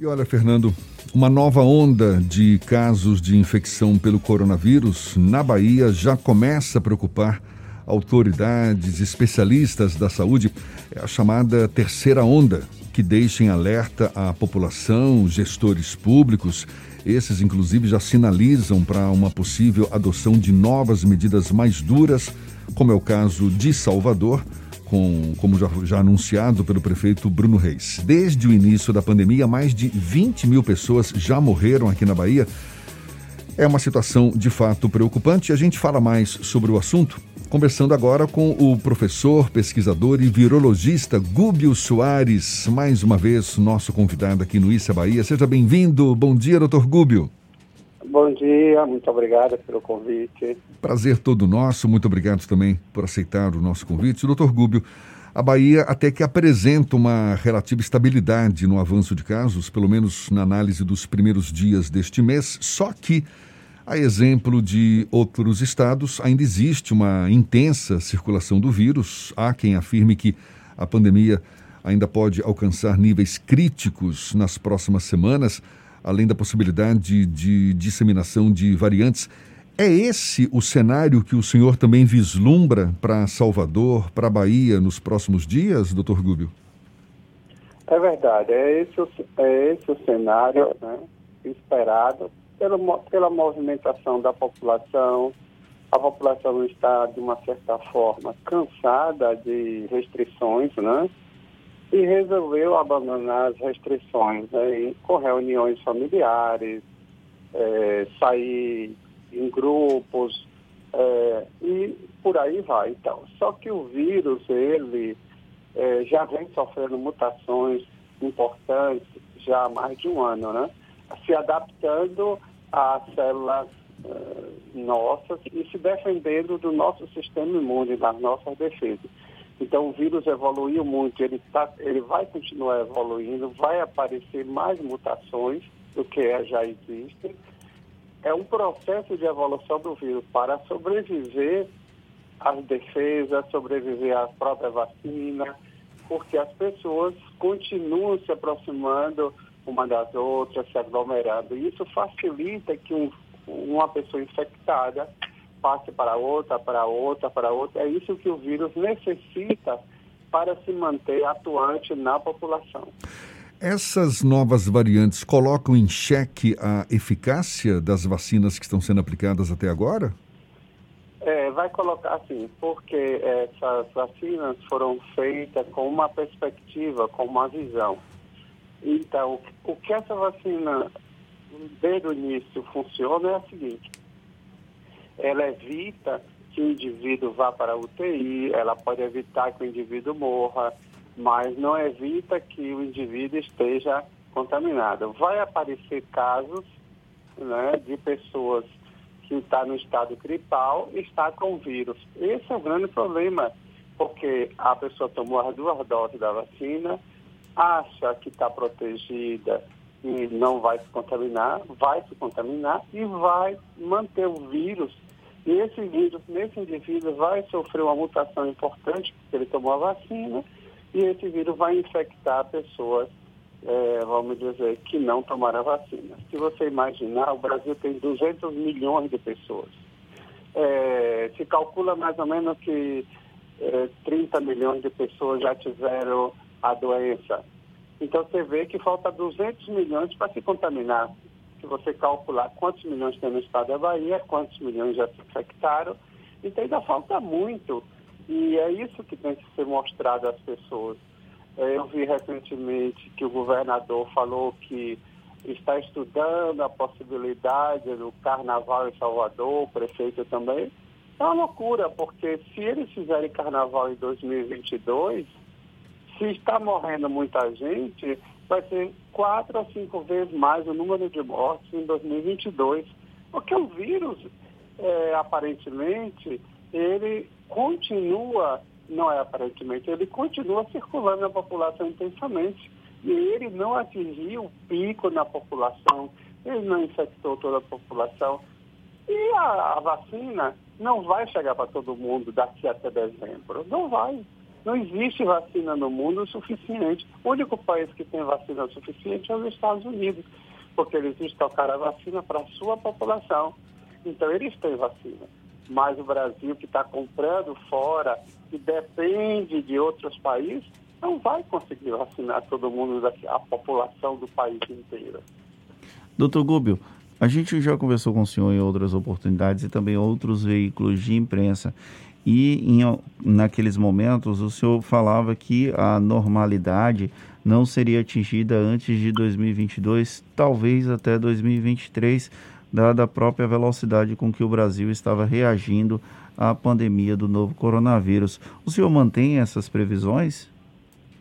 E olha, Fernando, uma nova onda de casos de infecção pelo coronavírus na Bahia já começa a preocupar autoridades, especialistas da saúde. É a chamada terceira onda, que deixa em alerta a população, gestores públicos. Esses, inclusive, já sinalizam para uma possível adoção de novas medidas mais duras, como é o caso de Salvador com, como já, já, anunciado pelo prefeito Bruno Reis. Desde o início da pandemia, mais de 20 mil pessoas já morreram aqui na Bahia. É uma situação de fato preocupante. A gente fala mais sobre o assunto conversando agora com o professor, pesquisador e virologista Gúbio Soares, mais uma vez nosso convidado aqui no Issa Bahia. Seja bem-vindo. Bom dia, doutor Gúbio. Bom dia, muito obrigado pelo convite. Prazer todo nosso, muito obrigado também por aceitar o nosso convite. Doutor Gúbio, a Bahia até que apresenta uma relativa estabilidade no avanço de casos, pelo menos na análise dos primeiros dias deste mês, só que, a exemplo de outros estados, ainda existe uma intensa circulação do vírus. Há quem afirme que a pandemia ainda pode alcançar níveis críticos nas próximas semanas além da possibilidade de disseminação de variantes. É esse o cenário que o senhor também vislumbra para Salvador, para Bahia nos próximos dias, doutor Gúbio? É verdade, é esse, é esse o cenário né, esperado pela, pela movimentação da população. A população está, de uma certa forma, cansada de restrições, né? E resolveu abandonar as restrições né, com reuniões familiares, é, sair em grupos é, e por aí vai. Então, só que o vírus ele é, já vem sofrendo mutações importantes já há mais de um ano, né? Se adaptando às células é, nossas e se defendendo do nosso sistema imune, das nossas defesas. Então o vírus evoluiu muito, ele, tá, ele vai continuar evoluindo, vai aparecer mais mutações do que já existem. É um processo de evolução do vírus para sobreviver às defesas, sobreviver à própria vacina, porque as pessoas continuam se aproximando uma das outras, se aglomerando. E isso facilita que um, uma pessoa infectada passe para outra, para outra, para outra. É isso que o vírus necessita para se manter atuante na população. Essas novas variantes colocam em xeque a eficácia das vacinas que estão sendo aplicadas até agora? É, vai colocar assim, porque essas vacinas foram feitas com uma perspectiva, com uma visão. Então, o que essa vacina, desde o início, funciona é o seguinte: ela evita que o indivíduo vá para a UTI, ela pode evitar que o indivíduo morra, mas não evita que o indivíduo esteja contaminado. Vai aparecer casos né, de pessoas que estão tá no estado gripal e está com vírus. Esse é o grande problema, porque a pessoa tomou as duas doses da vacina, acha que está protegida e não vai se contaminar, vai se contaminar e vai manter o vírus e esse vírus, nesse indivíduo, vai sofrer uma mutação importante, porque ele tomou a vacina, e esse vírus vai infectar pessoas, é, vamos dizer, que não tomaram a vacina. Se você imaginar, o Brasil tem 200 milhões de pessoas. É, se calcula mais ou menos que é, 30 milhões de pessoas já tiveram a doença. Então você vê que falta 200 milhões para se contaminar se você calcular quantos milhões tem no estado da Bahia, quantos milhões já se infectaram, então ainda falta muito. E é isso que tem que ser mostrado às pessoas. É, eu vi recentemente que o governador falou que está estudando a possibilidade do carnaval em Salvador, o prefeito também. É uma loucura, porque se eles fizerem carnaval em 2022, se está morrendo muita gente, vai ser quatro a cinco vezes mais o número de mortes em 2022. Porque o vírus, é, aparentemente, ele continua, não é aparentemente, ele continua circulando na população intensamente. E ele não atingiu o pico na população, ele não infectou toda a população. E a, a vacina não vai chegar para todo mundo daqui até dezembro. Não vai. Não existe vacina no mundo suficiente. O único país que tem vacina suficiente é os Estados Unidos, porque eles estocaram a vacina para a sua população. Então, eles têm vacina. Mas o Brasil, que está comprando fora, que depende de outros países, não vai conseguir vacinar todo mundo, a população do país inteiro. Doutor Gúbio, a gente já conversou com o senhor em outras oportunidades e também outros veículos de imprensa. E em, naqueles momentos o senhor falava que a normalidade não seria atingida antes de 2022, talvez até 2023, dada a própria velocidade com que o Brasil estava reagindo à pandemia do novo coronavírus. O senhor mantém essas previsões?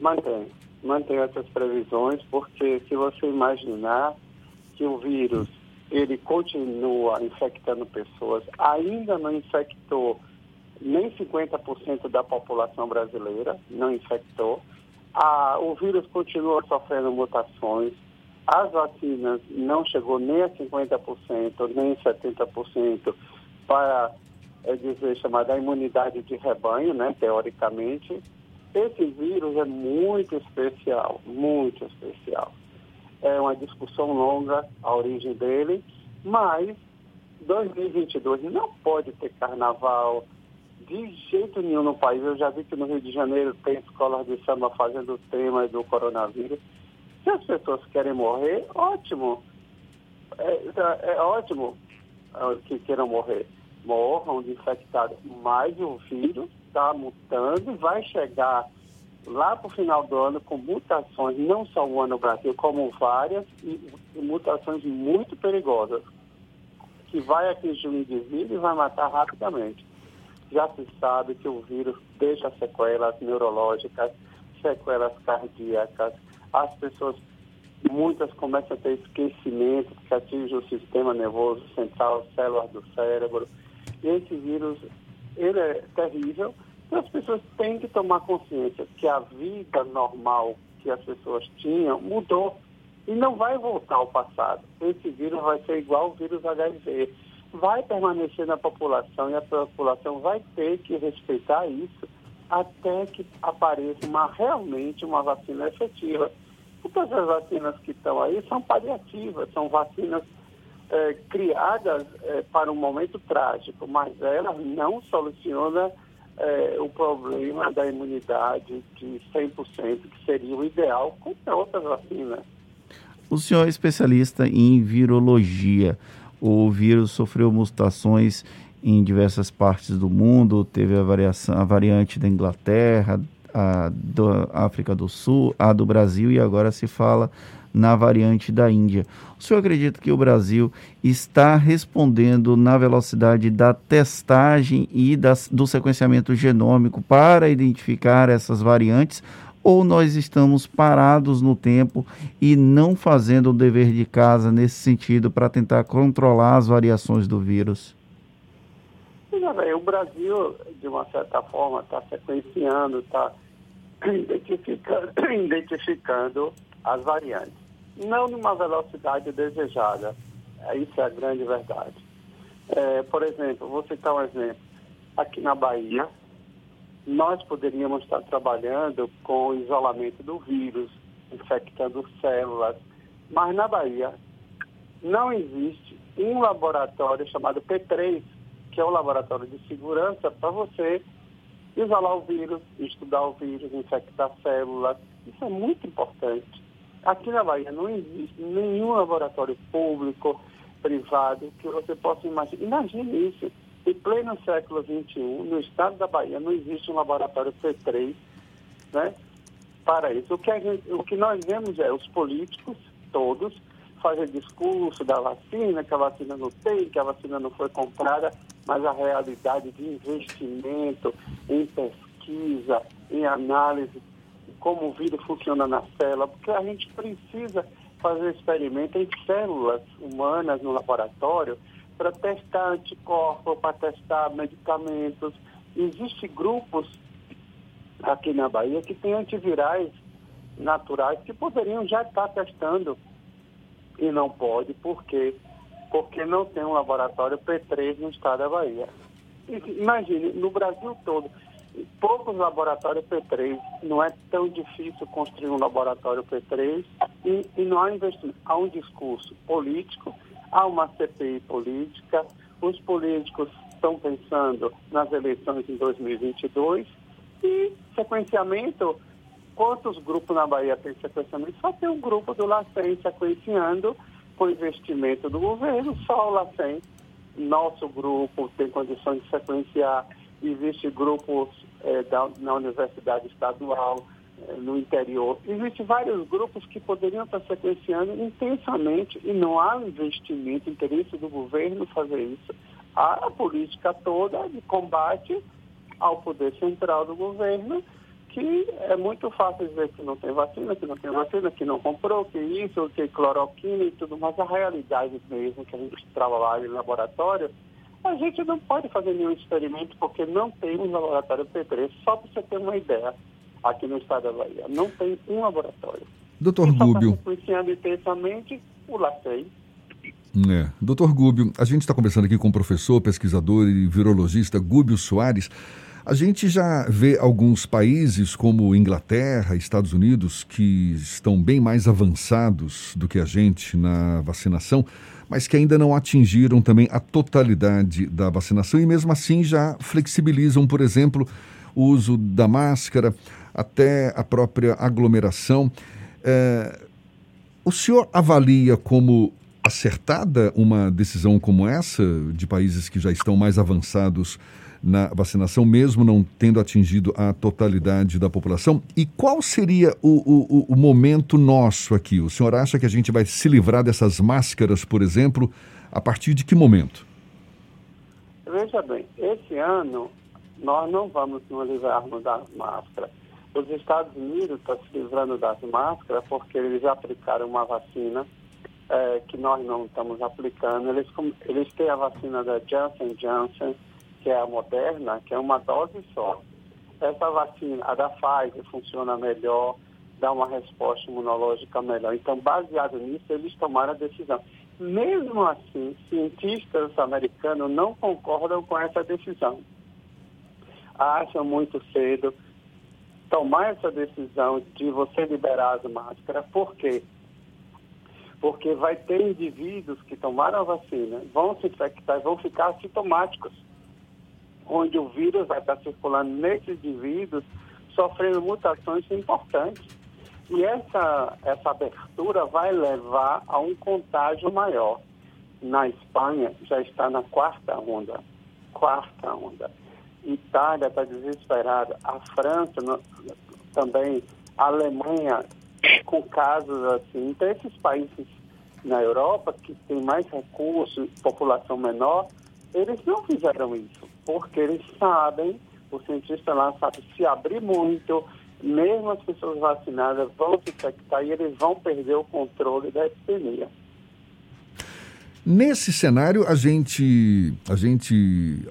Mantém, mantém essas previsões, porque se você imaginar que o vírus ele continua infectando pessoas, ainda não infectou nem 50% da população brasileira, não infectou. Ah, o vírus continua sofrendo mutações, as vacinas não chegou nem a 50%, nem 70% para é dizer, chamada imunidade de rebanho, né, teoricamente. Esse vírus é muito especial, muito especial é uma discussão longa a origem dele, mas 2022 não pode ter carnaval de jeito nenhum no país. Eu já vi que no Rio de Janeiro tem escolas de samba fazendo tema do coronavírus. Se as pessoas querem morrer, ótimo. É, é, é ótimo é, que queiram morrer. Morram de infectados, mas o vírus está mutando e vai chegar lá para o final do ano com mutações, não só uma no Brasil, como várias, e, e mutações muito perigosas, que vai atingir o indivíduo e vai matar rapidamente. Já se sabe que o vírus deixa sequelas neurológicas, sequelas cardíacas, as pessoas, muitas começam a ter esquecimento, que atinge o sistema nervoso central, células do cérebro. Esse vírus, ele é terrível, então, as pessoas têm que tomar consciência que a vida normal que as pessoas tinham mudou e não vai voltar ao passado. Esse vírus vai ser igual ao vírus HIV. Vai permanecer na população e a população vai ter que respeitar isso até que apareça uma, realmente uma vacina efetiva. Todas as vacinas que estão aí são paliativas, são vacinas é, criadas é, para um momento trágico, mas elas não solucionam é, o problema da imunidade de 100%, que seria o ideal com outras vacinas. O senhor é especialista em virologia. O vírus sofreu mutações em diversas partes do mundo, teve a, variação, a variante da Inglaterra, a da África do Sul, a do Brasil e agora se fala na variante da Índia. O senhor acredita que o Brasil está respondendo na velocidade da testagem e das, do sequenciamento genômico para identificar essas variantes? Ou nós estamos parados no tempo e não fazendo o dever de casa nesse sentido para tentar controlar as variações do vírus? o Brasil, de uma certa forma, está sequenciando, está identificando, identificando as variantes não numa velocidade desejada. Isso é a grande verdade. É, por exemplo, vou citar um exemplo. Aqui na Bahia, nós poderíamos estar trabalhando com o isolamento do vírus, infectando células, mas na Bahia não existe um laboratório chamado P3, que é o laboratório de segurança para você isolar o vírus, estudar o vírus, infectar células. Isso é muito importante. Aqui na Bahia não existe nenhum laboratório público, privado, que você possa imaginar. Imagine isso. Em pleno século XXI, no estado da Bahia, não existe um laboratório P3 né, para isso. O que, gente, o que nós vemos é os políticos, todos, fazer discurso da vacina, que a vacina não tem, que a vacina não foi comprada, mas a realidade de investimento em pesquisa, em análise como o vírus funciona na célula, porque a gente precisa fazer experimento em células humanas no laboratório para testar anticorpos, para testar medicamentos. Existem grupos aqui na Bahia que têm antivirais naturais que poderiam já estar testando e não pode, por quê? Porque não tem um laboratório P3 no estado da Bahia. Imagine, no Brasil todo, poucos laboratórios P3. Não é tão difícil construir um laboratório P3 e, e não há investimento. Há um discurso político, há uma CPI política, os políticos estão pensando nas eleições em 2022 e sequenciamento. Quantos grupos na Bahia tem sequenciamento? Só tem um grupo do LACEN sequenciando com investimento do governo, só o LACEN. Nosso grupo tem condições de sequenciar. Existem grupos é, da, na Universidade Estadual, no interior. Existem vários grupos que poderiam estar sequenciando intensamente e não há investimento, interesse do governo fazer isso. Há a política toda de combate ao poder central do governo, que é muito fácil dizer que não tem vacina, que não tem vacina, que não comprou, que isso, que cloroquina e tudo, mas a realidade mesmo que a gente trabalha em laboratório a gente não pode fazer nenhum experimento porque não tem um laboratório P3. Só para você ter uma ideia, aqui no estado da Bahia, não tem um laboratório. Doutor Gúbio. Só intensamente o LACEI. É. Doutor Gúbio, a gente está conversando aqui com o professor, pesquisador e virologista Gúbio Soares. A gente já vê alguns países como Inglaterra, Estados Unidos, que estão bem mais avançados do que a gente na vacinação mas que ainda não atingiram também a totalidade da vacinação e mesmo assim já flexibilizam, por exemplo, o uso da máscara, até a própria aglomeração. É, o senhor avalia como acertada uma decisão como essa de países que já estão mais avançados na vacinação, mesmo não tendo atingido a totalidade da população? E qual seria o, o, o momento nosso aqui? O senhor acha que a gente vai se livrar dessas máscaras, por exemplo, a partir de que momento? Veja bem, esse ano nós não vamos nos livrarmos das máscaras. Os Estados Unidos estão se livrando das máscaras porque eles aplicaram uma vacina é, que nós não estamos aplicando. Eles, eles têm a vacina da Johnson Johnson, que é a Moderna, que é uma dose só. Essa vacina, a da Pfizer, funciona melhor, dá uma resposta imunológica melhor. Então, baseado nisso, eles tomaram a decisão. Mesmo assim, cientistas americanos não concordam com essa decisão. Acham muito cedo tomar essa decisão de você liberar as máscaras. Por quê? Porque vai ter indivíduos que tomaram a vacina, vão se infectar, vão ficar assintomáticos onde o vírus vai estar circulando nesses indivíduos, sofrendo mutações importantes. E essa, essa abertura vai levar a um contágio maior. Na Espanha já está na quarta onda. Quarta onda. Itália está desesperada. A França no, também. A Alemanha com casos assim. Então, esses países na Europa que têm mais recursos, população menor, eles não fizeram isso porque eles sabem, o cientista lá sabe, se abrir muito, mesmo as pessoas vacinadas vão se infectar e eles vão perder o controle da epidemia. Nesse cenário, a gente, a gente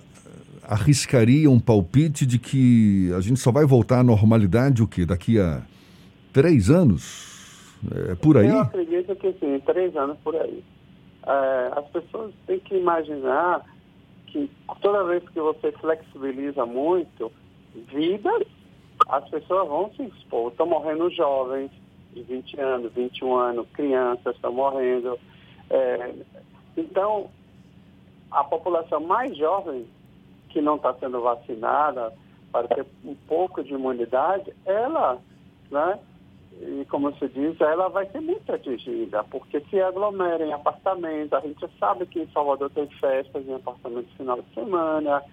arriscaria um palpite de que a gente só vai voltar à normalidade o quê? Daqui a três anos? É por aí? Eu acredito que sim, três anos por aí. É, as pessoas têm que imaginar que toda vez que você flexibiliza muito vidas, as pessoas vão se expor. Estão morrendo jovens de 20 anos, 21 anos, crianças estão morrendo. É, então, a população mais jovem que não está sendo vacinada para ter um pouco de imunidade, ela, né, e como se diz, ela vai ser muito atingida, porque se aglomera em apartamentos, a gente sabe que em Salvador tem festas em apartamentos no final de semana,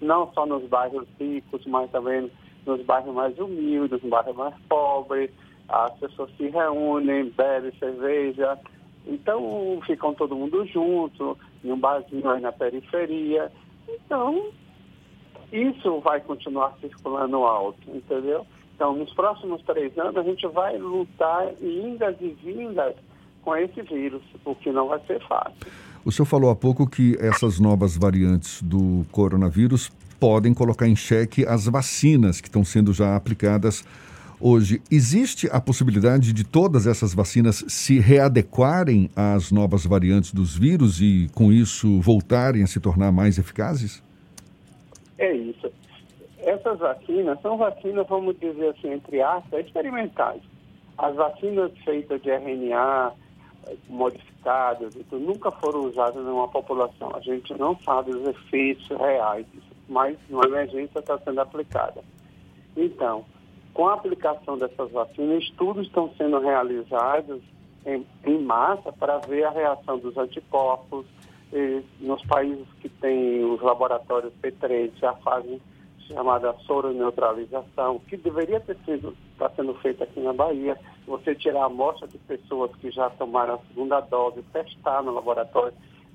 não só nos bairros ricos, mas também nos bairros mais humildes, nos bairros mais pobres, as pessoas se reúnem, bebem cerveja, então ficam todo mundo junto, em um barzinho aí na periferia. Então, isso vai continuar circulando alto, entendeu? Então, nos próximos três anos, a gente vai lutar indas e vindas com esse vírus, o que não vai ser fácil. O senhor falou há pouco que essas novas variantes do coronavírus podem colocar em xeque as vacinas que estão sendo já aplicadas hoje. Existe a possibilidade de todas essas vacinas se readequarem às novas variantes dos vírus e, com isso, voltarem a se tornar mais eficazes? É isso essas vacinas são vacinas, vamos dizer assim, entre aspas, experimentais. As vacinas feitas de RNA, modificadas e tudo, nunca foram usadas numa população. A gente não sabe os efeitos reais disso, mas numa emergência está sendo aplicada. Então, com a aplicação dessas vacinas, estudos estão sendo realizados em, em massa para ver a reação dos anticorpos. E nos países que têm os laboratórios P3 já fazem chamada soroneutralização, que deveria ter sido, está sendo feita aqui na Bahia, você tirar a amostra de pessoas que já tomaram a segunda dose, testar no laboratório,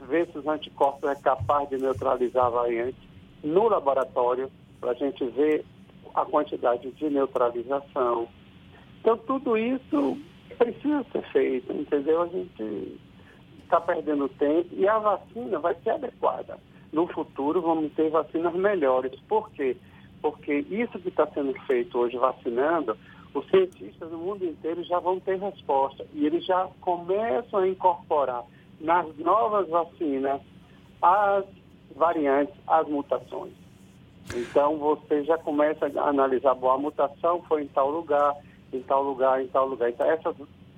ver se os anticorpos é capaz de neutralizar a variante no laboratório, para a gente ver a quantidade de neutralização. Então, tudo isso precisa ser feito, entendeu? A gente está perdendo tempo e a vacina vai ser adequada no futuro vamos ter vacinas melhores. Por quê? Porque isso que está sendo feito hoje vacinando, os cientistas do mundo inteiro já vão ter resposta e eles já começam a incorporar nas novas vacinas as variantes, as mutações. Então você já começa a analisar, boa, a mutação foi em tal lugar, em tal lugar, em tal lugar. Então essas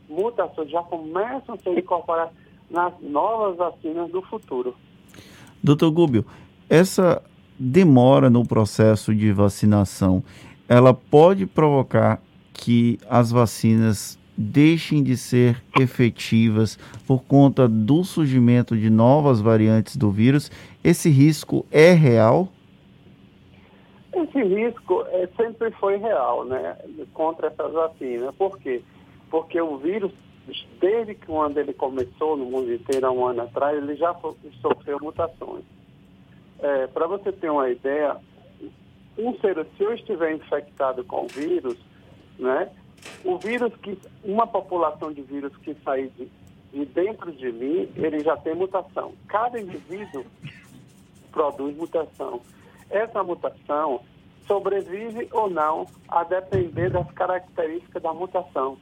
mutações já começam a ser incorporadas nas novas vacinas do futuro. Doutor Gúbio, essa demora no processo de vacinação, ela pode provocar que as vacinas deixem de ser efetivas por conta do surgimento de novas variantes do vírus? Esse risco é real? Esse risco é, sempre foi real, né, contra essas vacinas. Por quê? Porque o vírus desde que quando ele começou no mundo inteiro há um ano atrás, ele já sofreu mutações. É, Para você ter uma ideia, um ser, se eu estiver infectado com o vírus, né, o vírus que, uma população de vírus que sair de, de dentro de mim, ele já tem mutação. Cada indivíduo produz mutação. Essa mutação sobrevive ou não a depender das características da mutação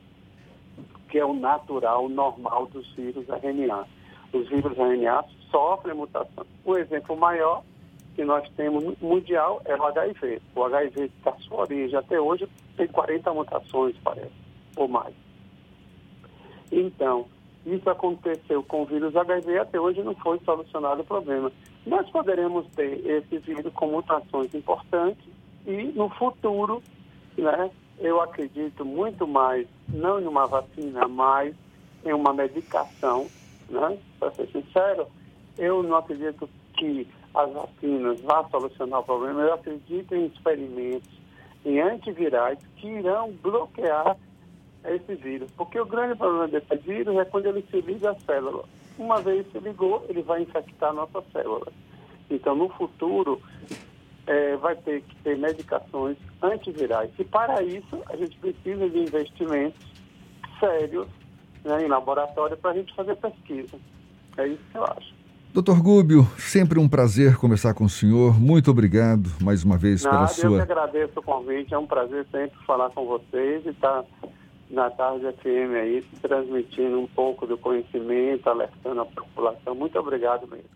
que é o natural, normal dos vírus RNA. Os vírus RNA sofrem mutação. O exemplo maior que nós temos mundial é o HIV. O HIV, da sua origem até hoje, tem 40 mutações, parece, ou mais. Então, isso aconteceu com o vírus HIV e até hoje não foi solucionado o problema. Nós poderemos ter esse vírus com mutações importantes e, no futuro, né, eu acredito muito mais, não em uma vacina, mas em uma medicação, né? Para ser sincero, eu não acredito que as vacinas vão solucionar o problema, eu acredito em experimentos, em antivirais que irão bloquear esse vírus. Porque o grande problema desse vírus é quando ele se liga à célula. Uma vez se ligou, ele vai infectar nossa célula. Então, no futuro, é, vai ter que ter medicações antivirais. E para isso, a gente precisa de investimentos sérios né, em laboratório para a gente fazer pesquisa. É isso que eu acho. Doutor Gúbio, sempre um prazer conversar com o senhor. Muito obrigado mais uma vez Nada, pela sua. Eu que agradeço o convite. É um prazer sempre falar com vocês e estar tá na tarde FM aí, transmitindo um pouco do conhecimento, alertando a população. Muito obrigado mesmo.